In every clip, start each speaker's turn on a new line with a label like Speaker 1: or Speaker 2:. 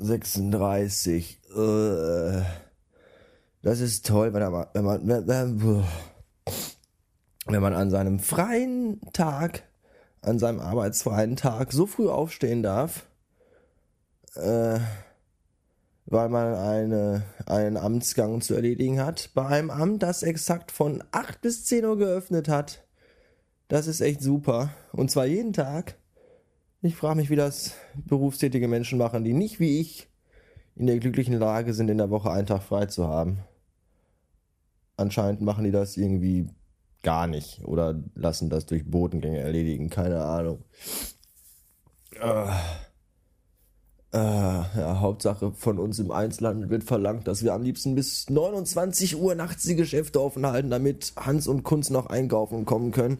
Speaker 1: 7.36 Uhr. Äh, das ist toll, wenn man, wenn man, wenn man an seinem freien Tag, an seinem arbeitsfreien Tag so früh aufstehen darf, äh, weil man eine, einen Amtsgang zu erledigen hat, bei einem Amt, das exakt von 8 bis 10 Uhr geöffnet hat. Das ist echt super. Und zwar jeden Tag. Ich frage mich, wie das berufstätige Menschen machen, die nicht wie ich in der glücklichen Lage sind, in der Woche einen Tag frei zu haben. Anscheinend machen die das irgendwie gar nicht oder lassen das durch Botengänge erledigen, keine Ahnung. Äh, äh, ja, Hauptsache von uns im Einzelhandel wird verlangt, dass wir am liebsten bis 29 Uhr nachts die Geschäfte offen halten, damit Hans und Kunz noch einkaufen kommen können.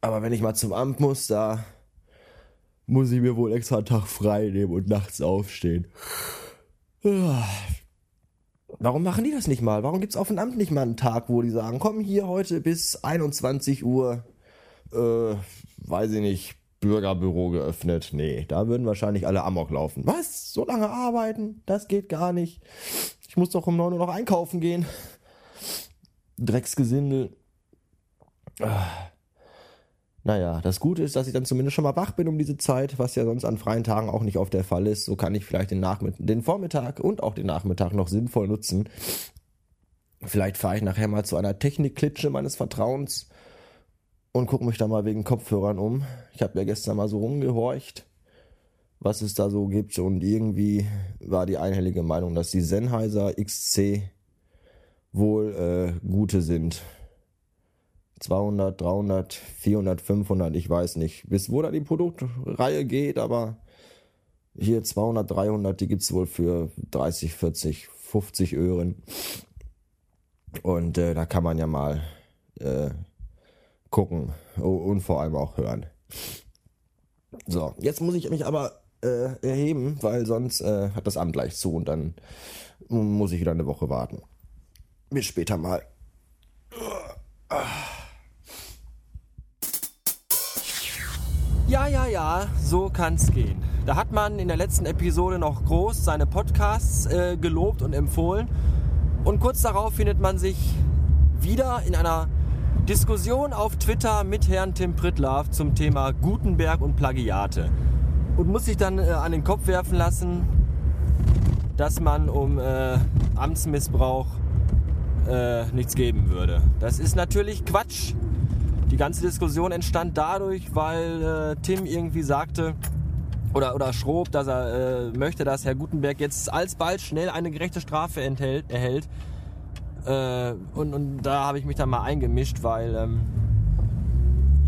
Speaker 1: Aber wenn ich mal zum Amt muss, da muss ich mir wohl extra einen Tag frei nehmen und nachts aufstehen. Warum machen die das nicht mal? Warum gibt es auf dem Amt nicht mal einen Tag, wo die sagen, komm hier heute bis 21 Uhr, äh, weiß ich nicht, Bürgerbüro geöffnet. Nee, da würden wahrscheinlich alle Amok laufen. Was? So lange arbeiten? Das geht gar nicht. Ich muss doch um 9 Uhr noch einkaufen gehen. Drecksgesindel. Ah. Naja, das Gute ist, dass ich dann zumindest schon mal wach bin um diese Zeit, was ja sonst an freien Tagen auch nicht oft der Fall ist. So kann ich vielleicht den, Nachmitt den Vormittag und auch den Nachmittag noch sinnvoll nutzen. Vielleicht fahre ich nachher mal zu einer Technikklitsche meines Vertrauens und gucke mich da mal wegen Kopfhörern um. Ich habe ja gestern mal so rumgehorcht, was es da so gibt und irgendwie war die einhellige Meinung, dass die Sennheiser XC wohl äh, gute sind. 200, 300, 400, 500, ich weiß nicht, bis wo da die Produktreihe geht, aber hier 200, 300, die gibt's wohl für 30, 40, 50 Öhren. Und äh, da kann man ja mal äh, gucken und vor allem auch hören. So, jetzt muss ich mich aber äh, erheben, weil sonst äh, hat das Amt gleich zu und dann muss ich wieder eine Woche warten. Bis später mal.
Speaker 2: Ja, ja, ja, so kann's gehen. Da hat man in der letzten Episode noch groß seine Podcasts äh, gelobt und empfohlen. Und kurz darauf findet man sich wieder in einer Diskussion auf Twitter mit Herrn Tim Pritlaff zum Thema Gutenberg und Plagiate. Und muss sich dann äh, an den Kopf werfen lassen, dass man um äh, Amtsmissbrauch äh, nichts geben würde. Das ist natürlich Quatsch. Die ganze Diskussion entstand dadurch, weil äh, Tim irgendwie sagte, oder, oder schrob, dass er äh, möchte, dass Herr Gutenberg jetzt alsbald schnell eine gerechte Strafe enthält, erhält äh, und, und da habe ich mich dann mal eingemischt, weil, ähm,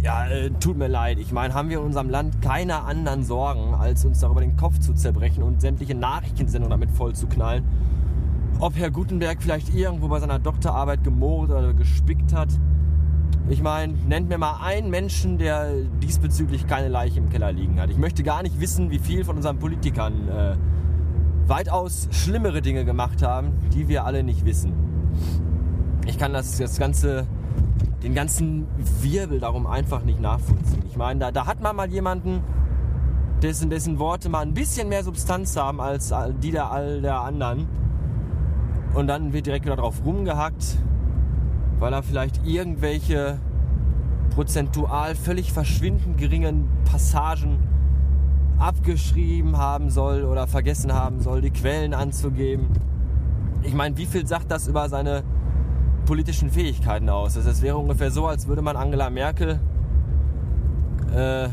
Speaker 2: ja, äh, tut mir leid. Ich meine, haben wir in unserem Land keine anderen Sorgen, als uns darüber den Kopf zu zerbrechen und sämtliche Nachrichtensendungen damit voll zu knallen. Ob Herr Gutenberg vielleicht irgendwo bei seiner Doktorarbeit gemogelt oder gespickt hat. Ich meine, nennt mir mal einen Menschen, der diesbezüglich keine Leiche im Keller liegen hat. Ich möchte gar nicht wissen, wie viel von unseren Politikern äh, weitaus schlimmere Dinge gemacht haben, die wir alle nicht wissen. Ich kann das, das ganze, den ganzen Wirbel darum einfach nicht nachvollziehen. Ich meine, da, da hat man mal jemanden, dessen, dessen Worte mal ein bisschen mehr Substanz haben als die der all der anderen. Und dann wird direkt wieder drauf rumgehackt, weil er vielleicht irgendwelche prozentual völlig verschwindend geringen Passagen abgeschrieben haben soll oder vergessen haben soll, die Quellen anzugeben ich meine, wie viel sagt das über seine politischen Fähigkeiten aus? Das wäre ungefähr so, als würde man Angela Merkel äh,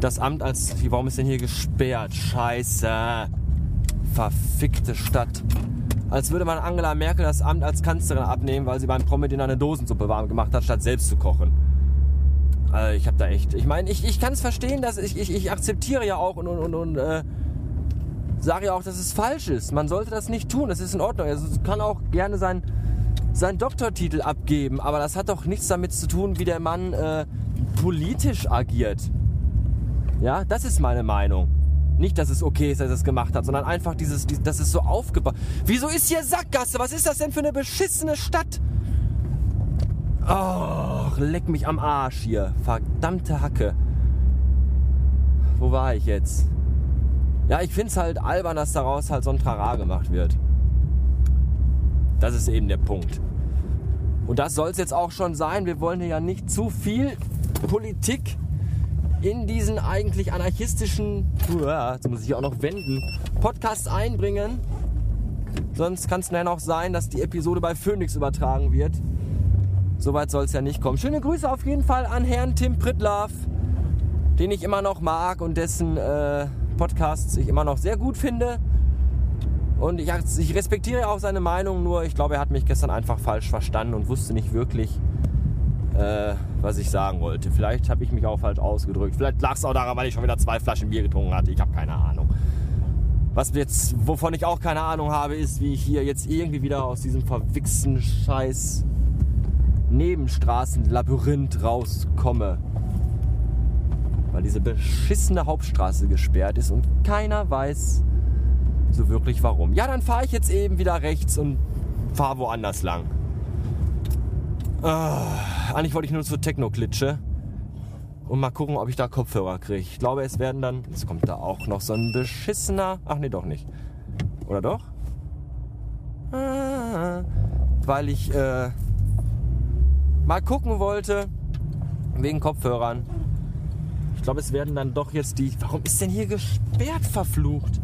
Speaker 2: das Amt als. Warum ist denn hier gesperrt? Scheiße. Verfickte Stadt. Als würde man Angela Merkel das Amt als Kanzlerin abnehmen, weil sie beim Promedin eine Dosensuppe warm gemacht hat, statt selbst zu kochen. Also ich habe da echt. Ich meine, ich, ich kann es verstehen, dass ich, ich, ich akzeptiere ja auch und, und, und, und äh, sage ja auch, dass es falsch ist. Man sollte das nicht tun. Das ist in Ordnung. Also kann auch gerne sein, seinen Doktortitel abgeben, aber das hat doch nichts damit zu tun, wie der Mann äh, politisch agiert. Ja, das ist meine Meinung. Nicht, dass es okay ist, dass er es gemacht hat, sondern einfach dieses, dieses das ist so aufgebaut. Wieso ist hier Sackgasse? Was ist das denn für eine beschissene Stadt? Oh, leck mich am Arsch hier. Verdammte Hacke. Wo war ich jetzt? Ja, ich find's halt albern, dass daraus halt so ein Trara gemacht wird. Das ist eben der Punkt. Und das soll es jetzt auch schon sein. Wir wollen ja nicht zu viel Politik in diesen eigentlich anarchistischen, jetzt muss ich auch noch wenden, Podcast einbringen. Sonst kann es dann auch sein, dass die Episode bei Phoenix übertragen wird. Soweit soll es ja nicht kommen. Schöne Grüße auf jeden Fall an Herrn Tim Pritlaff, den ich immer noch mag und dessen äh, Podcasts ich immer noch sehr gut finde. Und ich, ich respektiere auch seine Meinung, nur ich glaube, er hat mich gestern einfach falsch verstanden und wusste nicht wirklich, äh, was ich sagen wollte. Vielleicht habe ich mich auch falsch ausgedrückt. Vielleicht lag es auch daran, weil ich schon wieder zwei Flaschen Bier getrunken hatte. Ich habe keine Ahnung. Was jetzt, wovon ich auch keine Ahnung habe, ist, wie ich hier jetzt irgendwie wieder aus diesem verwichsten Scheiß Nebenstraßenlabyrinth rauskomme. Weil diese beschissene Hauptstraße gesperrt ist und keiner weiß so wirklich warum. Ja, dann fahre ich jetzt eben wieder rechts und fahre woanders lang. Ah, eigentlich wollte ich nur zur Techno-Klitsche und mal gucken, ob ich da Kopfhörer kriege. Ich glaube, es werden dann. Jetzt kommt da auch noch so ein beschissener. Ach nee, doch nicht. Oder doch? Ah, weil ich äh, mal gucken wollte wegen Kopfhörern. Ich glaube, es werden dann doch jetzt die. Warum ist denn hier gesperrt, verflucht?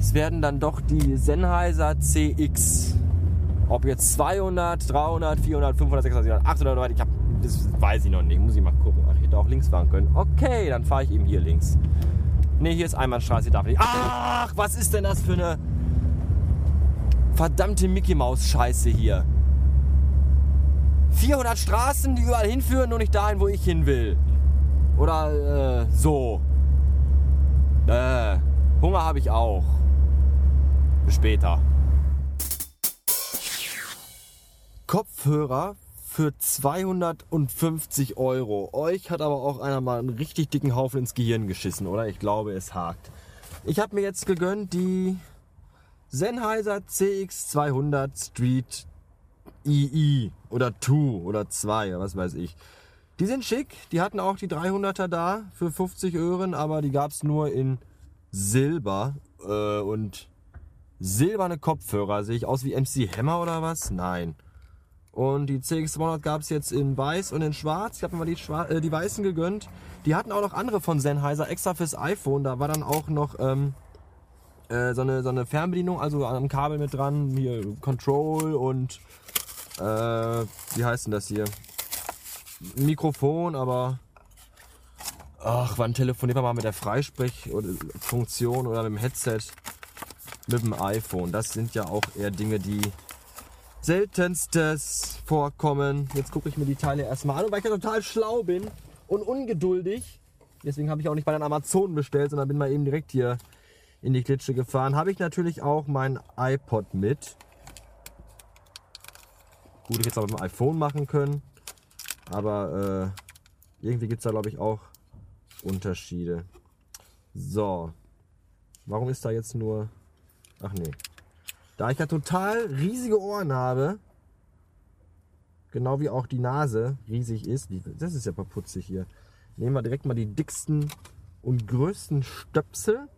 Speaker 2: Es werden dann doch die Sennheiser CX ob jetzt 200, 300, 400, 500, 600, 800 oder ich hab, das weiß ich noch nicht. Muss ich mal gucken. Ach, ich hätte auch links fahren können. Okay, dann fahre ich eben hier links. Ne, hier ist Einbahnstraße, darf nicht. Ach, was ist denn das für eine verdammte Mickey Maus Scheiße hier? 400 Straßen, die überall hinführen, nur nicht dahin, wo ich hin will. Oder äh, so. Äh, Hunger habe ich auch. Bis später. Kopfhörer für 250 Euro. Euch hat aber auch einer mal einen richtig dicken Haufen ins Gehirn geschissen, oder? Ich glaube, es hakt. Ich habe mir jetzt gegönnt die Sennheiser CX200 Street II oder 2 oder 2, was weiß ich. Die sind schick, die hatten auch die 300er da für 50 Öhren, aber die gab es nur in Silber äh, und silberne Kopfhörer. Sehe ich aus wie MC Hammer oder was? Nein. Und die CX200 gab es jetzt in weiß und in schwarz. Ich habe mir mal die, äh, die weißen gegönnt. Die hatten auch noch andere von Sennheiser, extra fürs iPhone. Da war dann auch noch ähm, äh, so, eine, so eine Fernbedienung, also am Kabel mit dran. Hier Control und äh, wie heißt denn das hier? Mikrofon, aber ach, wann telefoniert man mal mit der Freisprechfunktion oder mit dem Headset mit dem iPhone? Das sind ja auch eher Dinge, die seltenstes Vorkommen. Jetzt gucke ich mir die Teile erstmal an. Und weil ich ja total schlau bin und ungeduldig, deswegen habe ich auch nicht bei den Amazonen bestellt, sondern bin mal eben direkt hier in die Klitsche gefahren, habe ich natürlich auch mein iPod mit. Gut, ich jetzt auch mit dem iPhone machen können. Aber äh, irgendwie gibt es da, glaube ich, auch Unterschiede. So. Warum ist da jetzt nur... Ach nee. Da ich ja total riesige Ohren habe, genau wie auch die Nase riesig ist, das ist ja putzig hier, nehmen wir direkt mal die dicksten und größten Stöpsel.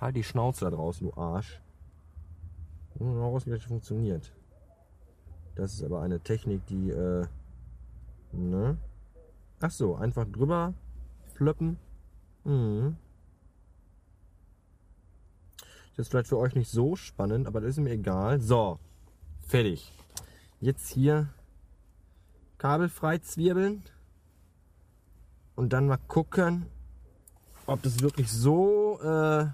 Speaker 2: Halt die Schnauze da draußen, du Arsch. Mal raus, wie das funktioniert. Das ist aber eine Technik, die, äh, ne? Ach so, einfach drüber plöppen. Mhm. Das ist vielleicht für euch nicht so spannend, aber das ist mir egal. So, fertig. Jetzt hier kabelfrei zwirbeln und dann mal gucken, ob das wirklich so äh,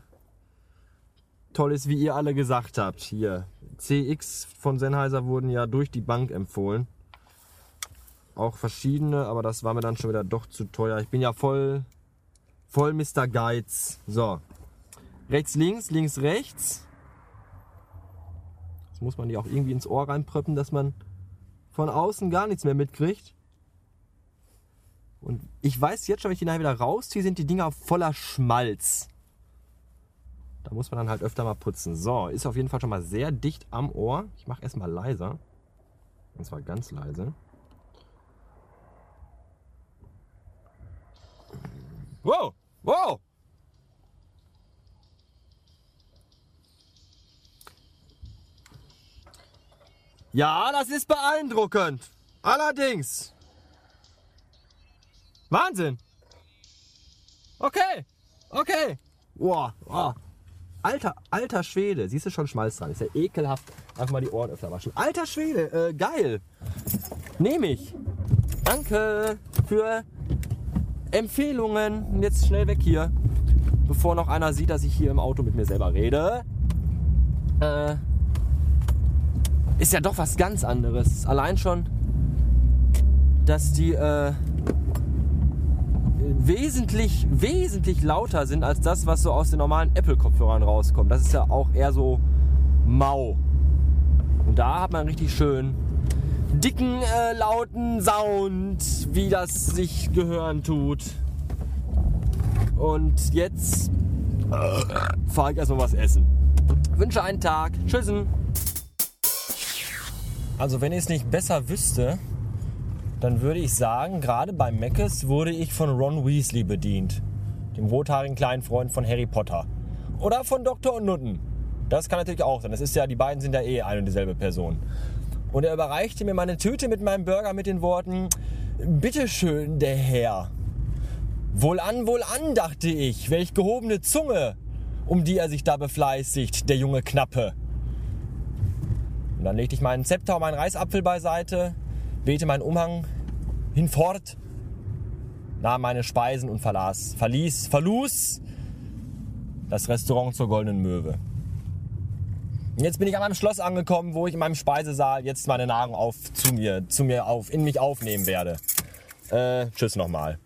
Speaker 2: toll ist, wie ihr alle gesagt habt. Hier, CX von Sennheiser wurden ja durch die Bank empfohlen. Auch verschiedene, aber das war mir dann schon wieder doch zu teuer. Ich bin ja voll, voll Mr. Geiz. So, Rechts, links, links, rechts. Jetzt muss man die auch irgendwie ins Ohr reinpröppen, dass man von außen gar nichts mehr mitkriegt. Und ich weiß jetzt schon, wenn ich die nachher wieder rausziehe, sind die Dinger voller Schmalz. Da muss man dann halt öfter mal putzen. So, ist auf jeden Fall schon mal sehr dicht am Ohr. Ich mache erstmal leiser. Und zwar ganz leise. Wow! Wow! Ja, das ist beeindruckend. Allerdings. Wahnsinn. Okay. Okay. Wow. wow. Alter, alter Schwede. Siehst du schon Schmalz dran? Ist ja ekelhaft. Einfach mal die Ohren öfter waschen. Alter Schwede. Äh, geil. Nehme ich. Danke für Empfehlungen. Jetzt schnell weg hier. Bevor noch einer sieht, dass ich hier im Auto mit mir selber rede. Äh, ist ja doch was ganz anderes. Allein schon, dass die äh, wesentlich, wesentlich lauter sind als das, was so aus den normalen Apple-Kopfhörern rauskommt. Das ist ja auch eher so mau. Und da hat man richtig schön dicken, äh, lauten Sound, wie das sich gehören tut. Und jetzt äh, fahre ich erstmal was essen. Wünsche einen Tag. Tschüssen. Also wenn ich es nicht besser wüsste, dann würde ich sagen, gerade bei Meckes wurde ich von Ron Weasley bedient. Dem rothaarigen kleinen Freund von Harry Potter. Oder von Dr. Nutten. Das kann natürlich auch sein. Das ist ja, die beiden sind ja eh eine und dieselbe Person. Und er überreichte mir meine Tüte mit meinem Burger mit den Worten, Bitteschön, der Herr. Wohlan, wohlan, dachte ich, welch gehobene Zunge, um die er sich da befleißigt, der junge Knappe. Und dann legte ich meinen Zepter und meinen Reisapfel beiseite, wehte meinen Umhang hinfort, nahm meine Speisen und verlas, verließ, verlus das Restaurant zur Goldenen Möwe. Und jetzt bin ich an meinem Schloss angekommen, wo ich in meinem Speisesaal jetzt meine Nahrung auf zu mir, zu mir auf, in mich aufnehmen werde. Äh, tschüss nochmal.